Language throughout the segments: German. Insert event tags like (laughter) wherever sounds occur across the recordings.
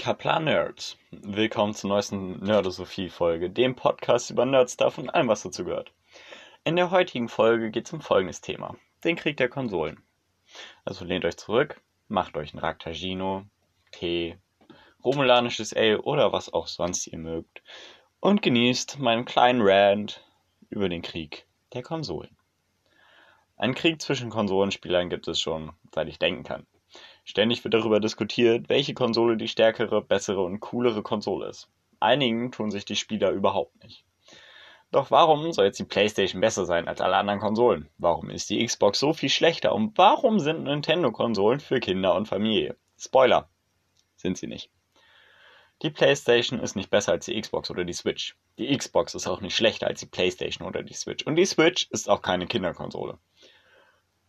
Kaplan Nerds. Willkommen zur neuesten Nerdosophie-Folge, dem Podcast über Nerdstuff und allem, was dazu gehört. In der heutigen Folge geht es um folgendes Thema: den Krieg der Konsolen. Also lehnt euch zurück, macht euch ein Raktagino, Tee, Romulanisches Ale oder was auch sonst ihr mögt und genießt meinen kleinen Rant über den Krieg der Konsolen. Einen Krieg zwischen Konsolenspielern gibt es schon, seit ich denken kann. Ständig wird darüber diskutiert, welche Konsole die stärkere, bessere und coolere Konsole ist. Einigen tun sich die Spieler überhaupt nicht. Doch warum soll jetzt die PlayStation besser sein als alle anderen Konsolen? Warum ist die Xbox so viel schlechter? Und warum sind Nintendo-Konsolen für Kinder und Familie? Spoiler. Sind sie nicht. Die PlayStation ist nicht besser als die Xbox oder die Switch. Die Xbox ist auch nicht schlechter als die PlayStation oder die Switch. Und die Switch ist auch keine Kinderkonsole.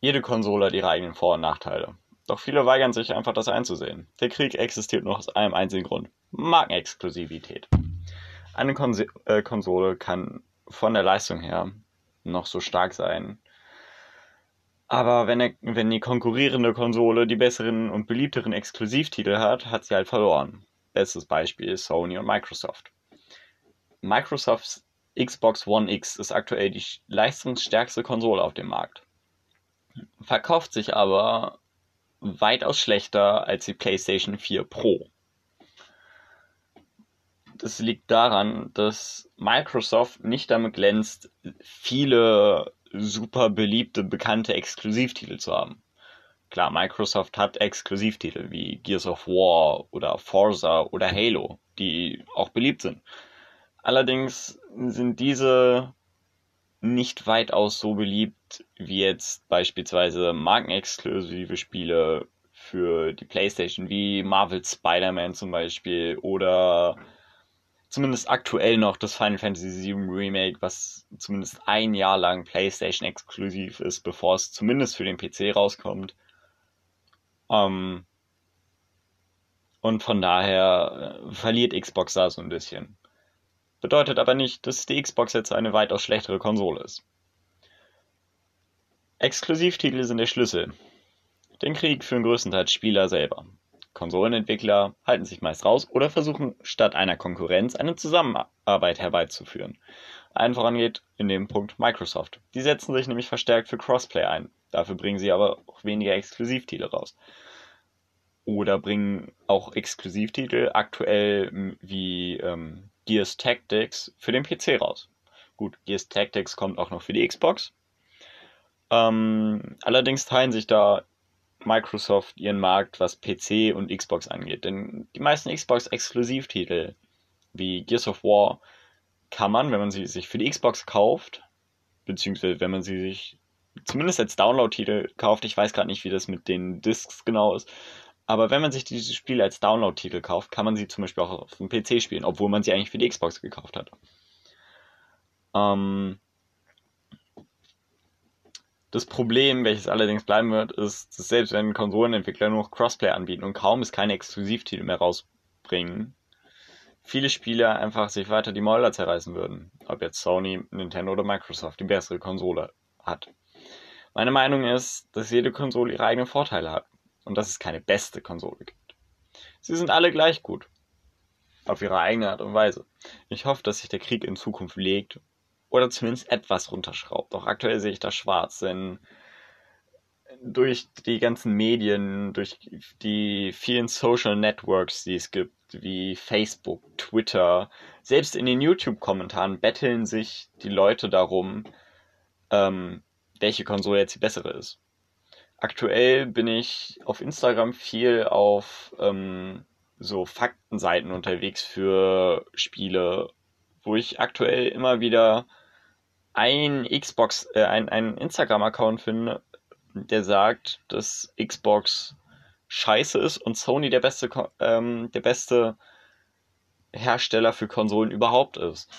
Jede Konsole hat ihre eigenen Vor- und Nachteile. Doch viele weigern sich einfach, das einzusehen. Der Krieg existiert nur aus einem einzigen Grund. Markenexklusivität. Eine Kons äh, Konsole kann von der Leistung her noch so stark sein. Aber wenn, er, wenn die konkurrierende Konsole die besseren und beliebteren Exklusivtitel hat, hat sie halt verloren. Bestes Beispiel ist Sony und Microsoft. Microsofts Xbox One X ist aktuell die leistungsstärkste Konsole auf dem Markt. Verkauft sich aber weitaus schlechter als die PlayStation 4 Pro. Das liegt daran, dass Microsoft nicht damit glänzt, viele super beliebte, bekannte Exklusivtitel zu haben. Klar, Microsoft hat Exklusivtitel wie Gears of War oder Forza oder Halo, die auch beliebt sind. Allerdings sind diese nicht weitaus so beliebt wie jetzt beispielsweise markenexklusive Spiele für die PlayStation wie Marvel Spider-Man zum Beispiel oder zumindest aktuell noch das Final Fantasy VII Remake, was zumindest ein Jahr lang PlayStation exklusiv ist, bevor es zumindest für den PC rauskommt. Ähm, und von daher äh, verliert Xbox da so ein bisschen. Bedeutet aber nicht, dass die Xbox jetzt eine weitaus schlechtere Konsole ist. Exklusivtitel sind der Schlüssel. Den Krieg führen größtenteils Spieler selber. Konsolenentwickler halten sich meist raus oder versuchen statt einer Konkurrenz eine Zusammenarbeit herbeizuführen. Allen voran geht in dem Punkt Microsoft. Die setzen sich nämlich verstärkt für Crossplay ein. Dafür bringen sie aber auch weniger Exklusivtitel raus. Oder bringen auch Exklusivtitel aktuell wie ähm, Gears Tactics für den PC raus. Gut, Gears Tactics kommt auch noch für die Xbox. Ähm, allerdings teilen sich da Microsoft ihren Markt, was PC und Xbox angeht. Denn die meisten Xbox-Exklusivtitel wie Gears of War kann man, wenn man sie sich für die Xbox kauft, beziehungsweise wenn man sie sich zumindest als Download-Titel kauft, ich weiß gerade nicht, wie das mit den Discs genau ist, aber wenn man sich diese Spiele als Download-Titel kauft, kann man sie zum Beispiel auch auf dem PC spielen, obwohl man sie eigentlich für die Xbox gekauft hat. Ähm das Problem, welches allerdings bleiben wird, ist, dass selbst wenn Konsolenentwickler nur noch Crossplay anbieten und kaum es keine Exklusivtitel mehr rausbringen, viele Spieler einfach sich weiter die Mäuler zerreißen würden. Ob jetzt Sony, Nintendo oder Microsoft die bessere Konsole hat. Meine Meinung ist, dass jede Konsole ihre eigenen Vorteile hat und dass es keine beste Konsole gibt. Sie sind alle gleich gut. Auf ihre eigene Art und Weise. Ich hoffe, dass sich der Krieg in Zukunft legt oder zumindest etwas runterschraubt. Doch aktuell sehe ich das schwarz, denn durch die ganzen Medien, durch die vielen Social Networks, die es gibt, wie Facebook, Twitter, selbst in den YouTube-Kommentaren betteln sich die Leute darum, ähm, welche Konsole jetzt die bessere ist aktuell bin ich auf Instagram viel auf ähm, so Faktenseiten unterwegs für Spiele, wo ich aktuell immer wieder ein Xbox, äh, ein, ein Instagram-Account finde, der sagt, dass Xbox scheiße ist und Sony der beste, ähm, der beste Hersteller für Konsolen überhaupt ist.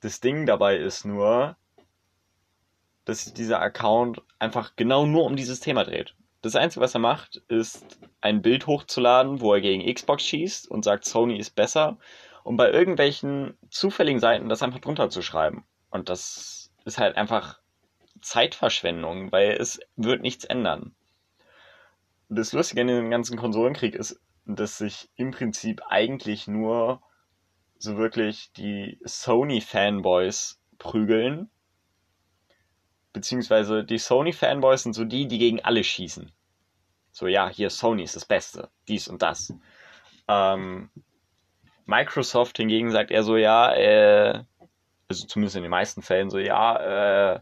Das Ding dabei ist nur, dass dieser Account einfach genau nur um dieses Thema dreht. Das Einzige, was er macht, ist ein Bild hochzuladen, wo er gegen Xbox schießt und sagt, Sony ist besser. Und bei irgendwelchen zufälligen Seiten das einfach drunter zu schreiben. Und das ist halt einfach Zeitverschwendung, weil es wird nichts ändern. Das Lustige in dem ganzen Konsolenkrieg ist, dass sich im Prinzip eigentlich nur so wirklich die Sony-Fanboys prügeln. Beziehungsweise die Sony-Fanboys sind so die, die gegen alle schießen. So, ja, hier Sony ist das Beste, dies und das. Ähm, Microsoft hingegen sagt eher so, ja, äh, zumindest in den meisten Fällen so, ja, äh,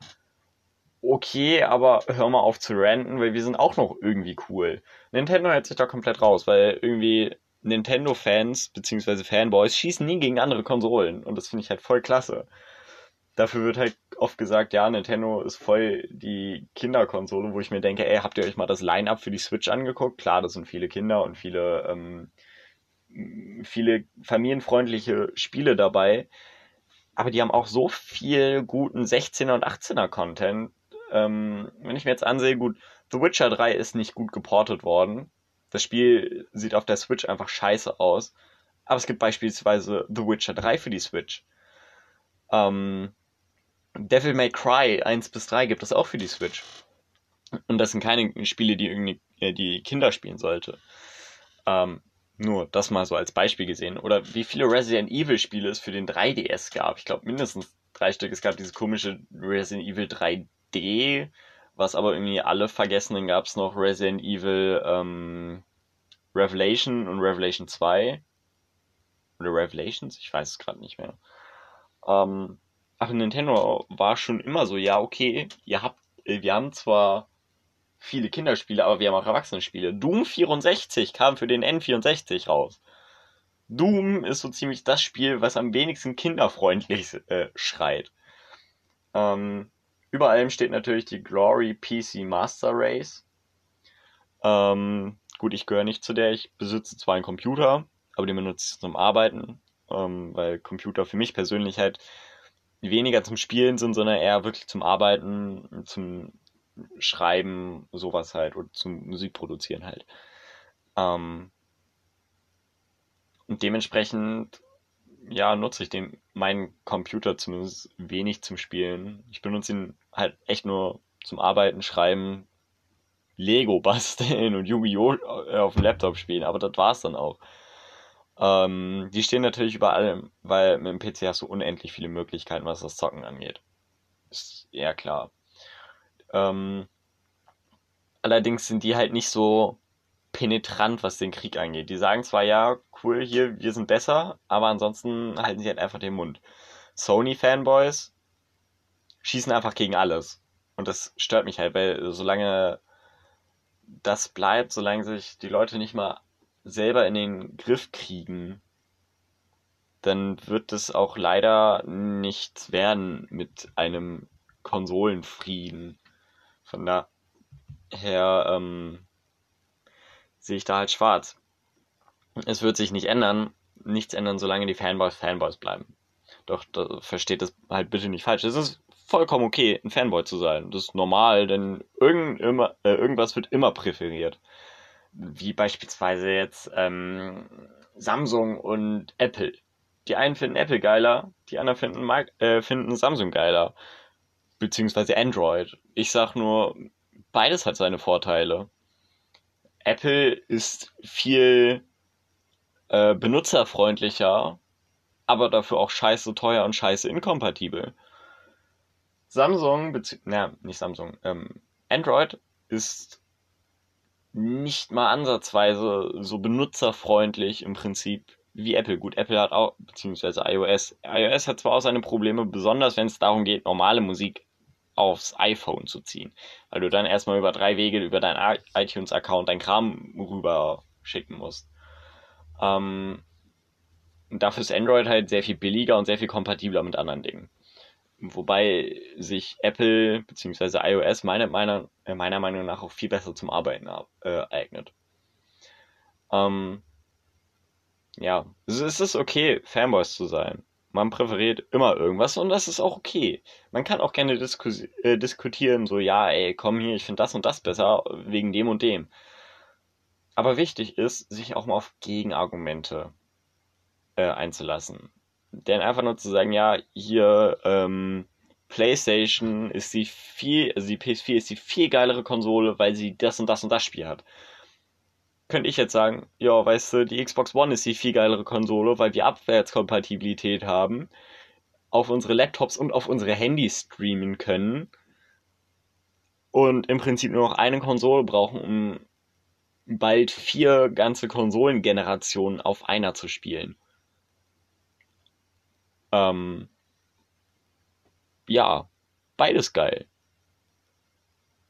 okay, aber hör mal auf zu ranten, weil wir sind auch noch irgendwie cool. Nintendo hält sich da komplett raus, weil irgendwie Nintendo-Fans bzw. Fanboys schießen nie gegen andere Konsolen und das finde ich halt voll klasse. Dafür wird halt oft gesagt, ja, Nintendo ist voll die Kinderkonsole, wo ich mir denke, ey, habt ihr euch mal das Line-Up für die Switch angeguckt? Klar, das sind viele Kinder und viele, ähm, viele familienfreundliche Spiele dabei. Aber die haben auch so viel guten 16er und 18er Content. Ähm, wenn ich mir jetzt ansehe, gut, The Witcher 3 ist nicht gut geportet worden. Das Spiel sieht auf der Switch einfach scheiße aus. Aber es gibt beispielsweise The Witcher 3 für die Switch. Ähm, Devil May Cry 1 bis 3 gibt es auch für die Switch. Und das sind keine Spiele, die irgendwie äh, die Kinder spielen sollte. Ähm, nur das mal so als Beispiel gesehen. Oder wie viele Resident Evil Spiele es für den 3DS gab. Ich glaube mindestens drei Stück. Es gab dieses komische Resident Evil 3D, was aber irgendwie alle vergessen. Dann gab es noch Resident Evil ähm, Revelation und Revelation 2. Oder Revelations? Ich weiß es gerade nicht mehr. Ähm, aber Nintendo war schon immer so, ja, okay, ihr habt, äh, wir haben zwar viele Kinderspiele, aber wir haben auch Erwachsene-Spiele. Doom 64 kam für den N64 raus. Doom ist so ziemlich das Spiel, was am wenigsten kinderfreundlich äh, schreit. Ähm, über allem steht natürlich die Glory PC Master Race. Ähm, gut, ich gehöre nicht zu der. Ich besitze zwar einen Computer, aber den benutze ich zum Arbeiten, ähm, weil Computer für mich persönlich halt weniger zum Spielen sind, sondern eher wirklich zum Arbeiten, zum Schreiben, sowas halt, oder zum Musik produzieren halt. Ähm, und dementsprechend, ja, nutze ich den, meinen Computer zumindest wenig zum Spielen. Ich benutze ihn halt echt nur zum Arbeiten, Schreiben, Lego basteln und Yu-Gi-Oh! Äh, auf dem Laptop spielen, aber das war's dann auch. Ähm, die stehen natürlich überall, weil mit dem PC hast du unendlich viele Möglichkeiten, was das Zocken angeht. Ist eher klar. Ähm, allerdings sind die halt nicht so penetrant, was den Krieg angeht. Die sagen zwar, ja, cool, hier, wir sind besser, aber ansonsten halten sie halt einfach den Mund. Sony-Fanboys schießen einfach gegen alles. Und das stört mich halt, weil solange das bleibt, solange sich die Leute nicht mal selber in den Griff kriegen, dann wird es auch leider nichts werden mit einem Konsolenfrieden. Von daher ähm, sehe ich da halt schwarz. Es wird sich nicht ändern, nichts ändern, solange die Fanboys Fanboys bleiben. Doch da versteht das halt bitte nicht falsch. Es ist vollkommen okay, ein Fanboy zu sein. Das ist normal, denn irgend, immer, äh, irgendwas wird immer präferiert wie beispielsweise jetzt ähm, Samsung und Apple. Die einen finden Apple geiler, die anderen finden, äh, finden Samsung geiler. Beziehungsweise Android. Ich sag nur, beides hat seine Vorteile. Apple ist viel äh, benutzerfreundlicher, aber dafür auch scheiße teuer und scheiße inkompatibel. Samsung, na, nicht Samsung, ähm, Android ist nicht mal ansatzweise so benutzerfreundlich im Prinzip wie Apple. Gut, Apple hat auch, beziehungsweise iOS. iOS hat zwar auch seine Probleme, besonders wenn es darum geht, normale Musik aufs iPhone zu ziehen. Weil du dann erstmal über drei Wege über deinen iTunes-Account dein Kram rüber schicken musst. Ähm, dafür ist Android halt sehr viel billiger und sehr viel kompatibler mit anderen Dingen. Wobei sich Apple bzw. iOS meiner, meiner, äh, meiner Meinung nach auch viel besser zum Arbeiten äh, eignet. Ähm, ja, es ist okay, Fanboys zu sein. Man präferiert immer irgendwas und das ist auch okay. Man kann auch gerne disku äh, diskutieren, so, ja, ey, komm hier, ich finde das und das besser, wegen dem und dem. Aber wichtig ist, sich auch mal auf Gegenargumente äh, einzulassen. Denn einfach nur zu sagen, ja, hier, ähm, PlayStation ist die viel, also die PS4 ist die viel geilere Konsole, weil sie das und das und das Spiel hat. Könnte ich jetzt sagen, ja, weißt du, die Xbox One ist die viel geilere Konsole, weil wir Abwärtskompatibilität haben, auf unsere Laptops und auf unsere Handys streamen können und im Prinzip nur noch eine Konsole brauchen, um bald vier ganze Konsolengenerationen auf einer zu spielen. Ähm, ja, beides geil.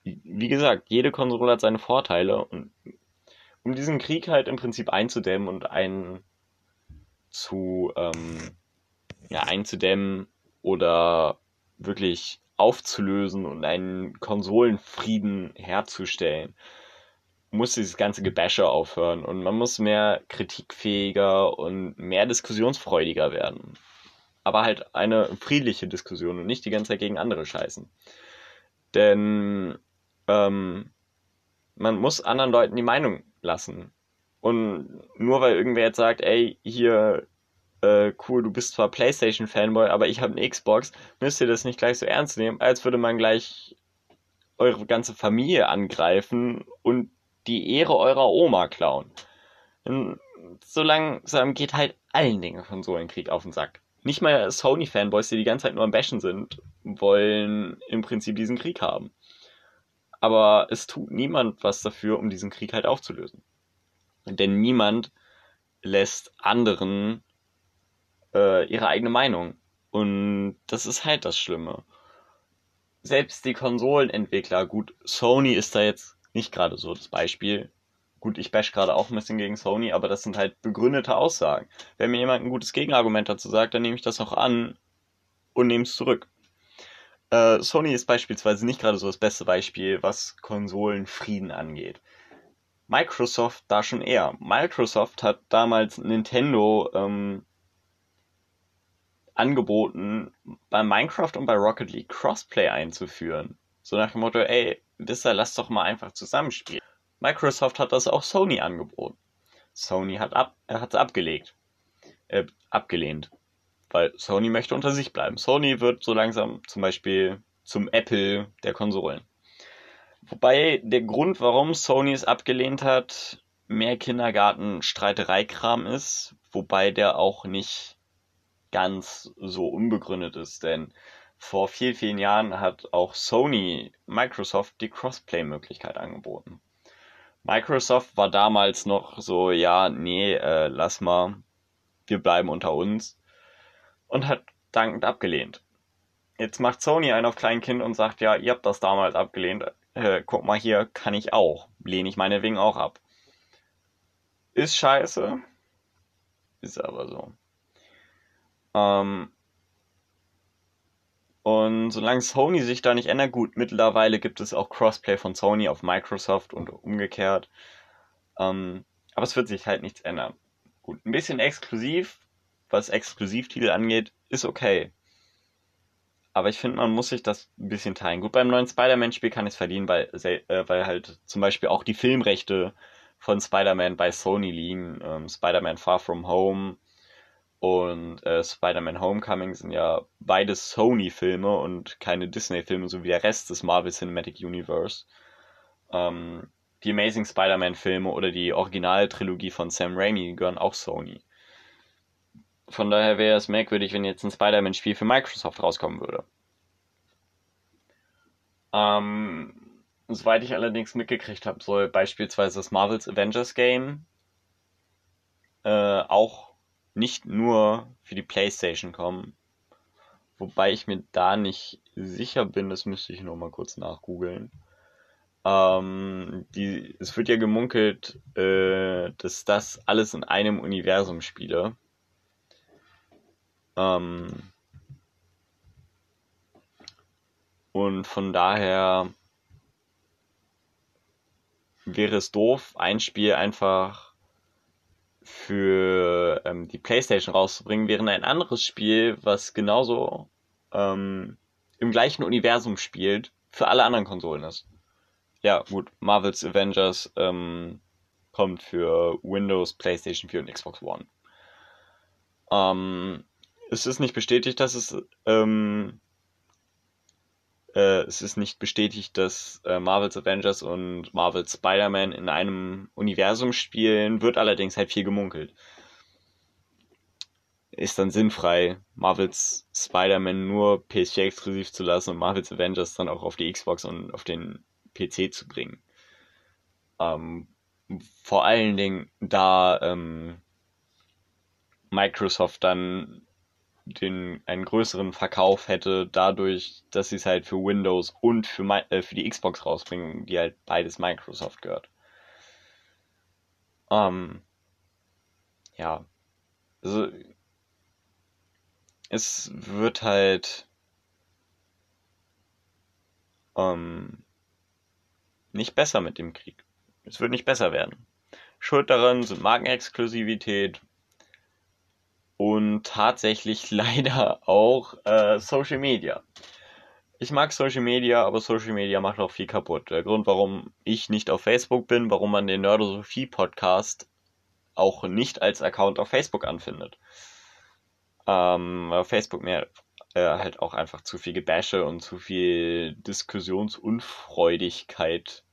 Wie gesagt, jede Konsole hat seine Vorteile und um diesen Krieg halt im Prinzip einzudämmen und einen zu ähm, ja, einzudämmen oder wirklich aufzulösen und einen Konsolenfrieden herzustellen, muss dieses ganze Gebäsche aufhören und man muss mehr kritikfähiger und mehr diskussionsfreudiger werden. Aber halt eine friedliche Diskussion und nicht die ganze Zeit gegen andere scheißen. Denn ähm, man muss anderen Leuten die Meinung lassen. Und nur weil irgendwer jetzt sagt, ey, hier, äh, cool, du bist zwar PlayStation-Fanboy, aber ich habe eine Xbox, müsst ihr das nicht gleich so ernst nehmen, als würde man gleich eure ganze Familie angreifen und die Ehre eurer Oma klauen. So langsam geht halt allen Dingen von so einem Krieg auf den Sack. Nicht mal Sony-Fanboys, die die ganze Zeit nur am Bashen sind, wollen im Prinzip diesen Krieg haben. Aber es tut niemand was dafür, um diesen Krieg halt aufzulösen. Denn niemand lässt anderen äh, ihre eigene Meinung. Und das ist halt das Schlimme. Selbst die Konsolenentwickler, gut, Sony ist da jetzt nicht gerade so das Beispiel. Gut, ich bash gerade auch ein bisschen gegen Sony, aber das sind halt begründete Aussagen. Wenn mir jemand ein gutes Gegenargument dazu sagt, dann nehme ich das auch an und nehme es zurück. Äh, Sony ist beispielsweise nicht gerade so das beste Beispiel, was Konsolenfrieden angeht. Microsoft da schon eher. Microsoft hat damals Nintendo ähm, angeboten, bei Minecraft und bei Rocket League Crossplay einzuführen. So nach dem Motto, ey, wisst ihr, lasst doch mal einfach zusammenspielen. Microsoft hat das auch Sony angeboten. Sony hat ab, es abgelegt. Äh, abgelehnt. Weil Sony möchte unter sich bleiben. Sony wird so langsam zum Beispiel zum Apple der Konsolen. Wobei der Grund, warum Sony es abgelehnt hat, mehr Kindergarten-Streitereikram ist, wobei der auch nicht ganz so unbegründet ist, denn vor vielen, vielen Jahren hat auch Sony Microsoft die Crossplay-Möglichkeit angeboten. Microsoft war damals noch so, ja, nee, äh, lass mal, wir bleiben unter uns und hat dankend abgelehnt. Jetzt macht Sony einen auf Kleinkind und sagt, ja, ihr habt das damals abgelehnt, äh, guck mal hier, kann ich auch, lehne ich meinetwegen auch ab. Ist scheiße, ist aber so. Ähm, und solange Sony sich da nicht ändert, gut, mittlerweile gibt es auch Crossplay von Sony auf Microsoft und umgekehrt. Ähm, aber es wird sich halt nichts ändern. Gut, ein bisschen exklusiv, was Exklusivtitel angeht, ist okay. Aber ich finde, man muss sich das ein bisschen teilen. Gut, beim neuen Spider-Man-Spiel kann ich es verdienen, weil, äh, weil halt zum Beispiel auch die Filmrechte von Spider-Man bei Sony liegen. Ähm, Spider-Man Far From Home und äh, Spider-Man Homecoming sind ja beides Sony-Filme und keine Disney-Filme, so wie der Rest des Marvel Cinematic Universe. Ähm, die Amazing Spider-Man-Filme oder die Originaltrilogie von Sam Raimi gehören auch Sony. Von daher wäre es merkwürdig, wenn jetzt ein Spider-Man-Spiel für Microsoft rauskommen würde. Ähm, soweit ich allerdings mitgekriegt habe, soll beispielsweise das Marvel's Avengers Game äh, auch nicht nur für die PlayStation kommen. Wobei ich mir da nicht sicher bin, das müsste ich noch mal kurz nachgoogeln. Ähm, die, es wird ja gemunkelt, äh, dass das alles in einem Universum spiele. Ähm, und von daher wäre es doof, ein Spiel einfach für ähm, die PlayStation rauszubringen, während ein anderes Spiel, was genauso ähm, im gleichen Universum spielt, für alle anderen Konsolen ist. Ja, gut, Marvel's Avengers ähm, kommt für Windows, PlayStation 4 und Xbox One. Ähm, es ist nicht bestätigt, dass es ähm, äh, es ist nicht bestätigt, dass äh, Marvel's Avengers und Marvel's Spider-Man in einem Universum spielen, wird allerdings halt viel gemunkelt. Ist dann sinnfrei, Marvel's Spider-Man nur PS4 exklusiv zu lassen und Marvel's Avengers dann auch auf die Xbox und auf den PC zu bringen. Ähm, vor allen Dingen, da ähm, Microsoft dann den, einen größeren Verkauf hätte, dadurch, dass sie es halt für Windows und für, äh, für die Xbox rausbringen, die halt beides Microsoft gehört. Ähm, ja. Also, es wird halt ähm, nicht besser mit dem Krieg. Es wird nicht besser werden. Schuld daran sind Markenexklusivität, und tatsächlich (laughs) leider auch äh, Social Media. Ich mag Social Media, aber Social Media macht auch viel kaputt. Der Grund, warum ich nicht auf Facebook bin, warum man den Nerdosophie Podcast auch nicht als Account auf Facebook anfindet. Ähm, Facebook mir äh, halt auch einfach zu viel Gebäsche und zu viel Diskussionsunfreudigkeit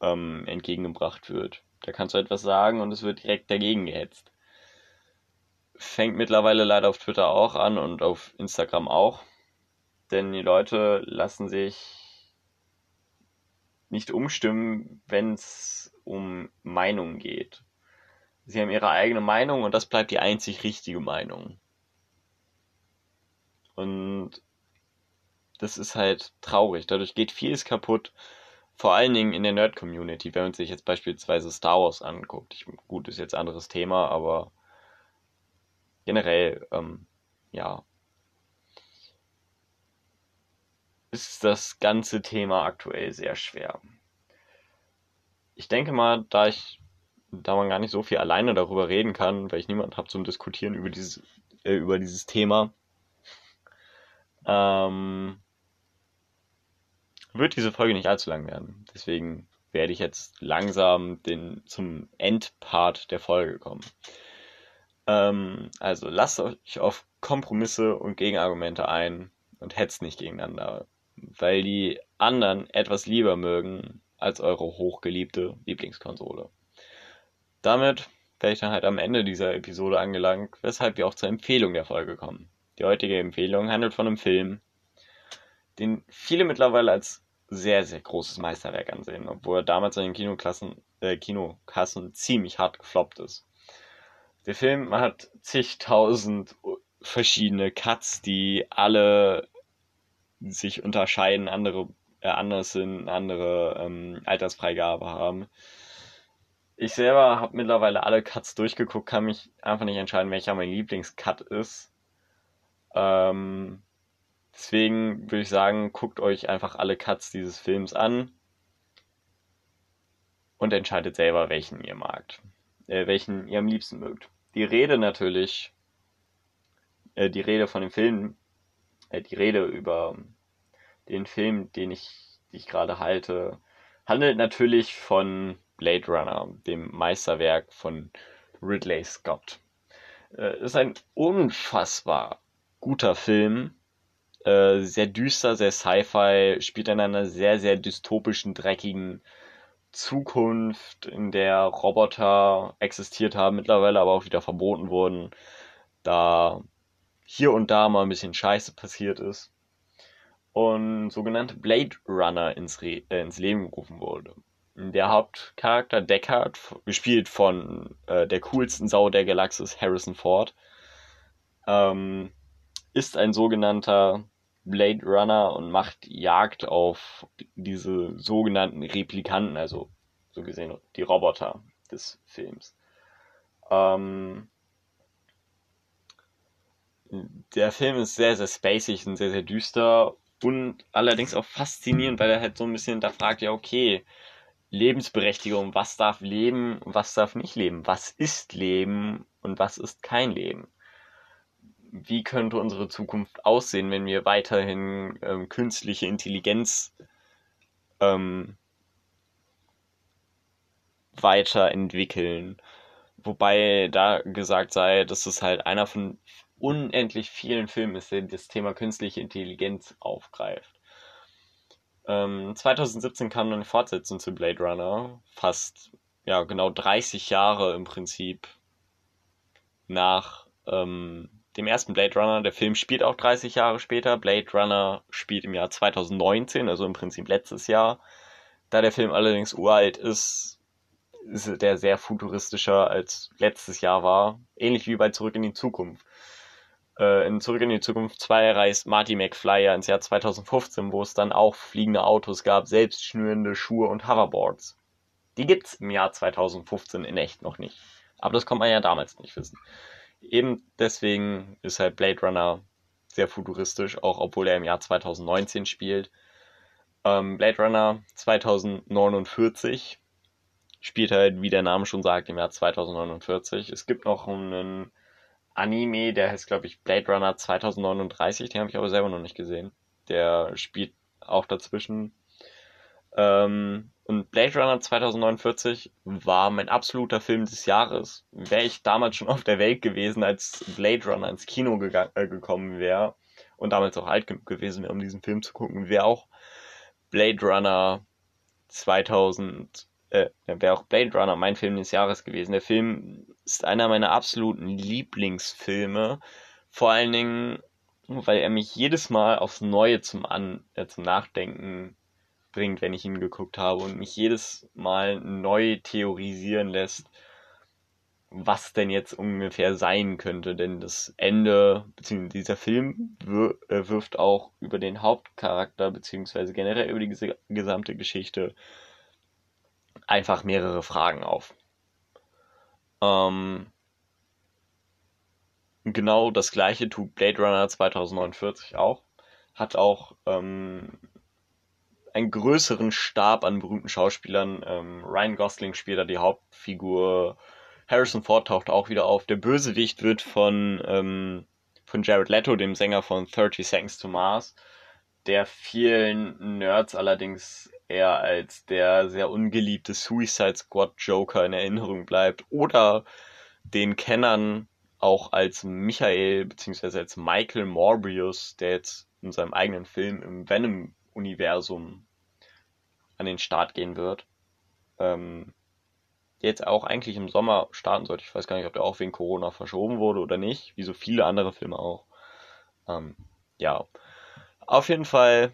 ähm, entgegengebracht wird. Da kannst du etwas sagen und es wird direkt dagegen gehetzt fängt mittlerweile leider auf Twitter auch an und auf Instagram auch. Denn die Leute lassen sich nicht umstimmen, wenn es um Meinung geht. Sie haben ihre eigene Meinung und das bleibt die einzig richtige Meinung. Und das ist halt traurig. Dadurch geht vieles kaputt. Vor allen Dingen in der Nerd-Community, wenn man sich jetzt beispielsweise Star Wars anguckt. Ich, gut, ist jetzt anderes Thema, aber generell, ähm, ja, ist das ganze Thema aktuell sehr schwer. Ich denke mal, da ich, da man gar nicht so viel alleine darüber reden kann, weil ich niemanden habe zum Diskutieren über dieses, äh, über dieses Thema, ähm, wird diese Folge nicht allzu lang werden. Deswegen werde ich jetzt langsam den, zum Endpart der Folge kommen. Ähm, also lasst euch auf Kompromisse und Gegenargumente ein und hetzt nicht gegeneinander, weil die anderen etwas lieber mögen als eure hochgeliebte Lieblingskonsole. Damit wäre ich dann halt am Ende dieser Episode angelangt, weshalb wir auch zur Empfehlung der Folge kommen. Die heutige Empfehlung handelt von einem Film, den viele mittlerweile als sehr, sehr großes Meisterwerk ansehen, obwohl er damals in den Kinoklassen, äh, Kinokassen ziemlich hart gefloppt ist. Der Film hat zigtausend verschiedene Cuts, die alle sich unterscheiden, andere äh, anders sind, andere ähm, Altersfreigabe haben. Ich selber habe mittlerweile alle Cuts durchgeguckt, kann mich einfach nicht entscheiden, welcher mein Lieblingscut ist. Ähm, deswegen würde ich sagen, guckt euch einfach alle Cuts dieses Films an und entscheidet selber, welchen ihr magt, äh, welchen ihr am liebsten mögt die Rede natürlich, äh, die Rede von dem Film, äh, die Rede über den Film, den ich, ich gerade halte, handelt natürlich von Blade Runner, dem Meisterwerk von Ridley Scott. Äh, ist ein unfassbar guter Film, äh, sehr düster, sehr Sci-Fi, spielt in einer sehr, sehr dystopischen, dreckigen Zukunft, in der Roboter existiert haben, mittlerweile aber auch wieder verboten wurden, da hier und da mal ein bisschen Scheiße passiert ist und sogenannte Blade Runner ins, Re äh, ins Leben gerufen wurde. Der Hauptcharakter Deckard, gespielt von äh, der coolsten Sau der Galaxis, Harrison Ford, ähm, ist ein sogenannter Blade Runner und macht Jagd auf diese sogenannten Replikanten, also so gesehen die Roboter des Films. Ähm, der Film ist sehr, sehr spacig und sehr, sehr düster und allerdings auch faszinierend, weil er halt so ein bisschen da fragt, ja, okay, Lebensberechtigung, was darf leben, was darf nicht leben, was ist Leben und was ist kein Leben wie könnte unsere Zukunft aussehen, wenn wir weiterhin ähm, künstliche Intelligenz ähm, weiterentwickeln. Wobei da gesagt sei, dass es halt einer von unendlich vielen Filmen ist, der das Thema künstliche Intelligenz aufgreift. Ähm, 2017 kam dann eine Fortsetzung zu Blade Runner, fast ja genau 30 Jahre im Prinzip nach ähm, dem ersten Blade Runner. Der Film spielt auch 30 Jahre später. Blade Runner spielt im Jahr 2019, also im Prinzip letztes Jahr. Da der Film allerdings uralt ist, ist der sehr futuristischer als letztes Jahr war. Ähnlich wie bei Zurück in die Zukunft. Äh, in Zurück in die Zukunft 2 reist Marty McFly ins Jahr 2015, wo es dann auch fliegende Autos gab, selbstschnürende Schuhe und Hoverboards. Die gibt's im Jahr 2015 in echt noch nicht. Aber das konnte man ja damals nicht wissen. Eben deswegen ist halt Blade Runner sehr futuristisch, auch obwohl er im Jahr 2019 spielt. Ähm, Blade Runner 2049 spielt halt, wie der Name schon sagt, im Jahr 2049. Es gibt noch einen Anime, der heißt, glaube ich, Blade Runner 2039, den habe ich aber selber noch nicht gesehen. Der spielt auch dazwischen. Ähm, und Blade Runner 2049 war mein absoluter Film des Jahres. Wäre ich damals schon (laughs) auf der Welt gewesen, als Blade Runner ins Kino äh, gekommen wäre und damals auch alt gewesen wäre, um diesen Film zu gucken, wäre auch Blade Runner 2000, äh, wäre auch Blade Runner mein Film des Jahres gewesen. Der Film ist einer meiner absoluten Lieblingsfilme. Vor allen Dingen, weil er mich jedes Mal aufs Neue zum, An äh, zum Nachdenken bringt, wenn ich ihn geguckt habe und mich jedes Mal neu theorisieren lässt, was denn jetzt ungefähr sein könnte. Denn das Ende, beziehungsweise dieser Film äh, wirft auch über den Hauptcharakter, beziehungsweise generell über die gesamte Geschichte einfach mehrere Fragen auf. Ähm, genau das gleiche tut Blade Runner 2049 auch. Hat auch ähm, einen größeren Stab an berühmten Schauspielern. Ähm, Ryan Gosling spielt da die Hauptfigur. Harrison Ford taucht auch wieder auf. Der Bösewicht wird von, ähm, von Jared Leto, dem Sänger von 30 Seconds to Mars, der vielen Nerds allerdings eher als der sehr ungeliebte Suicide Squad Joker in Erinnerung bleibt oder den Kennern auch als Michael bzw. als Michael Morbius, der jetzt in seinem eigenen Film im Venom-Universum an den Start gehen wird. Ähm, jetzt auch eigentlich im Sommer starten sollte. Ich weiß gar nicht, ob der auch wegen Corona verschoben wurde oder nicht, wie so viele andere Filme auch. Ähm, ja, auf jeden Fall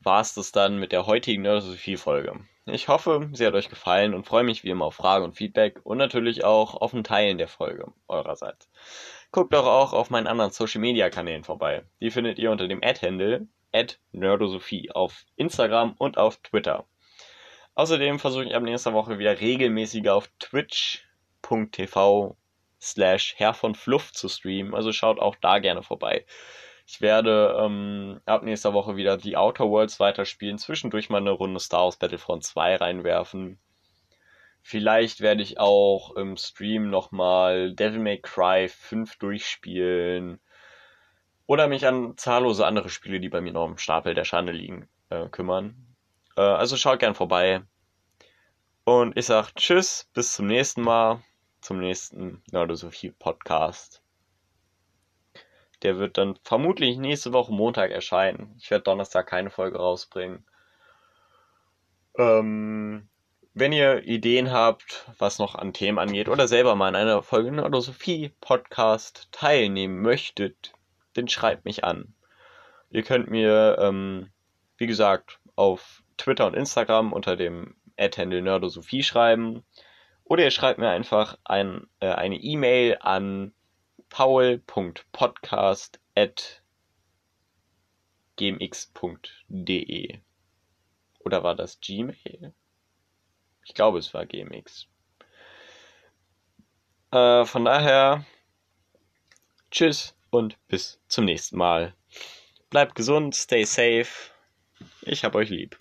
war es das dann mit der heutigen Nerdosophie-Folge. Ich hoffe, sie hat euch gefallen und freue mich wie immer auf Fragen und Feedback und natürlich auch auf ein Teilen der Folge eurerseits. Guckt doch auch auf meinen anderen Social Media Kanälen vorbei. Die findet ihr unter dem Ad-Handle Nerdosophie auf Instagram und auf Twitter. Außerdem versuche ich ab nächster Woche wieder regelmäßiger auf twitch.tv slash Herr von Fluff zu streamen, also schaut auch da gerne vorbei. Ich werde ähm, ab nächster Woche wieder die Outer Worlds weiterspielen, zwischendurch mal eine Runde Star Wars Battlefront 2 reinwerfen. Vielleicht werde ich auch im Stream nochmal Devil May Cry 5 durchspielen. Oder mich an zahllose andere Spiele, die bei mir noch im Stapel der Schande liegen, äh, kümmern. Äh, also schaut gern vorbei. Und ich sag Tschüss, bis zum nächsten Mal, zum nächsten Nerdosophie Podcast. Der wird dann vermutlich nächste Woche Montag erscheinen. Ich werde Donnerstag keine Folge rausbringen. Ähm, wenn ihr Ideen habt, was noch an Themen angeht, oder selber mal in einer Folge Nerdosophie Podcast teilnehmen möchtet, dann schreibt mich an. Ihr könnt mir, ähm, wie gesagt, auf Twitter und Instagram unter dem Ad-Handle Nerdosophie schreiben. Oder ihr schreibt mir einfach ein, äh, eine E-Mail an paul.podcast.gmx.de. Oder war das Gmail? Ich glaube, es war GMX. Äh, von daher, tschüss und bis zum nächsten Mal. Bleibt gesund, stay safe. Ich hab euch lieb.